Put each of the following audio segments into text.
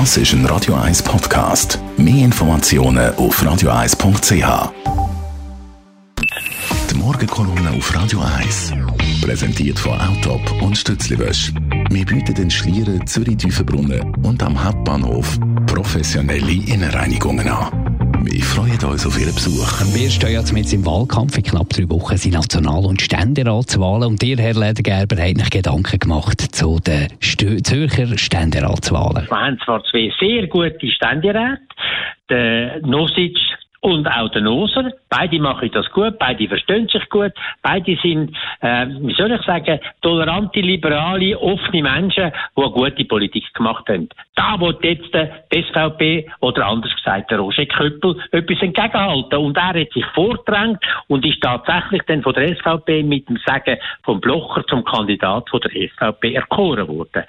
Das ist ein Radio 1 Podcast. Mehr Informationen auf radio1.ch. Die Morgenkolumne auf Radio 1. Präsentiert von Autop und Stützliwösch. Wir bieten den Schlieren Zürich-Tüfenbrunnen und am Hauptbahnhof professionelle Innenreinigungen an. Wir freuen uns auf Ihren Besuch. Wir stehen jetzt mit im Wahlkampf. In knapp drei Wochen sind National- und Ständeratswahlen. Und ihr, Herr Ledergerber, habt euch Gedanken gemacht zu den Stö Zürcher Ständeratswahlen. Wir haben zwar zwei sehr gute Ständeräte. Der Nosic und auch der Noser. Beide machen das gut, beide verstehen sich gut, beide sind, äh, wie soll ich sagen, tolerante, liberale, offene Menschen, die eine gute Politik gemacht haben. Da wird jetzt der SVP oder anders gesagt der Roger Köppel etwas entgegenhalten. Und er hat sich vordrängt und ist tatsächlich dann von der SVP mit dem Sagen vom Blocher zum Kandidat von der SVP erkoren worden.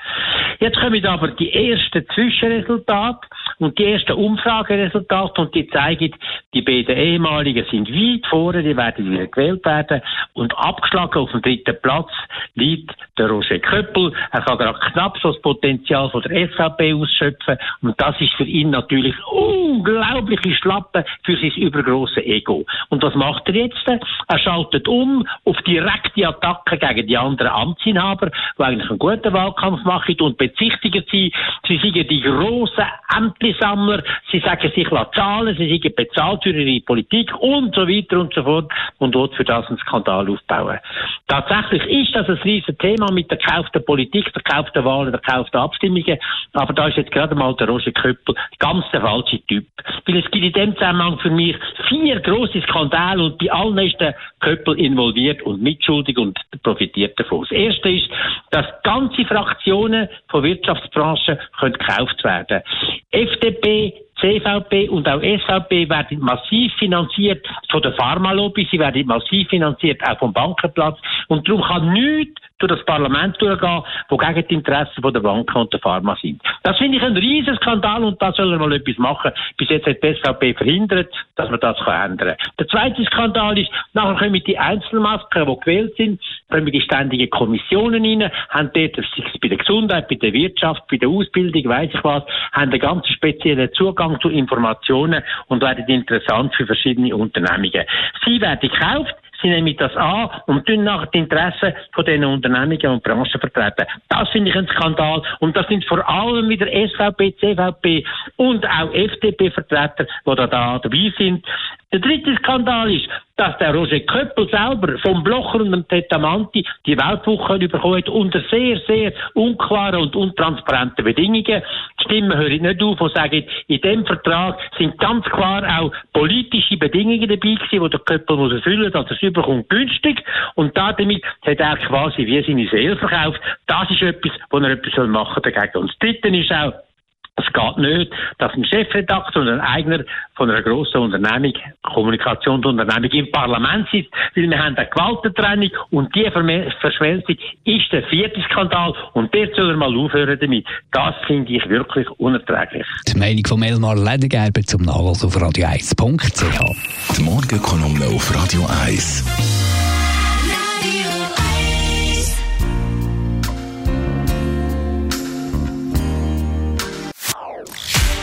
Jetzt kommen aber die ersten Zwischenresultate und die ersten Umfrageresultate und die zeigen, die beiden ehemaligen sind weit vorne, die werden wieder gewählt werden und abgeschlagen auf dem dritten Platz liegt der Roger Köppel. Er kann gerade knapp so das Potenzial von der SVP ausschöpfen und das ist für ihn natürlich unglaubliche Schlappe für sein übergroße Ego. Und was macht er jetzt? Er schaltet um auf direkte Attacke gegen die anderen Amtsinhaber, die eigentlich einen guten Wahlkampf machen und bezichtigen sie, sie sind die grossen Ämtersammler, sie sagen sich zahlen, sie sind bezahlt für ihre Politik und so weiter und so fort und dort für das einen Skandal aufbauen. Tatsächlich ist das ein riesiges Thema mit der gekauften Politik, der gekauften Wahlen, der gekauften Abstimmungen, aber da ist jetzt gerade mal der Roger Köppel ganz der falsche Typ. Weil es gibt in dem Zusammenhang für mich vier große Skandale und bei allen ist der Köppel involviert und mitschuldig und profitiert davon. Das erste ist, dass ganze Fraktionen von Wirtschaftsbranchen können gekauft werden. FDP, CVP und auch SVP werden massiv finanziert von der Pharmalobby, sie werden massiv finanziert auch vom Bankenplatz und darum kann nichts durch das Parlament durchgehen, wo gegen die Interessen der Banken und der Pharma sind. Das finde ich ein riesen Skandal und da soll er mal etwas machen. Bis jetzt hat die SVP verhindert, dass man das ändern kann. Der zweite Skandal ist, nachher kommen die Einzelmasken, die gewählt sind, kommen die ständigen Kommissionen rein, haben dort, bei der Gesundheit, bei der Wirtschaft, bei der Ausbildung, weiß ich was, haben einen ganz speziellen Zugang zu Informationen und werden interessant für verschiedene Unternehmungen. Sie werden gekauft, Sie nehmen das an und tun nachher die Interessen von diesen Unternehmungen und Branchen vertreten. Das finde ich ein Skandal. Und das sind vor allem wieder SVP, CVP und auch FDP-Vertreter, die da dabei sind. Der dritte Skandal ist, dass der Roger Köppel selber vom Blocher und dem Tetamanti die Weltwoche bekommen hat unter sehr, sehr unklaren und untransparenten Bedingungen. Die Stimmen hören nicht auf und sagen, in dem Vertrag sind ganz klar auch politische Bedingungen dabei gewesen, die der Köppel muss erfüllen, dass er es überkommt günstig. Und damit hat er quasi wie seine Seele verkauft. Das ist etwas, wo er etwas machen soll dagegen. Und das dritte ist auch, es geht nicht, dass ein Chefredakteur und ein Eigner von einer grossen Unternehmung, Kommunikationsunternehmung im Parlament sitzt, weil wir haben eine Gewaltentrennung und die Verschmelzung ist der vierte Skandal und der soll er mal aufhören damit. Das finde ich wirklich unerträglich. Die Meinung von Elmar Ledergerber zum Nachlass auf radio1.ch. Die Morgenkolumne auf Radio 1.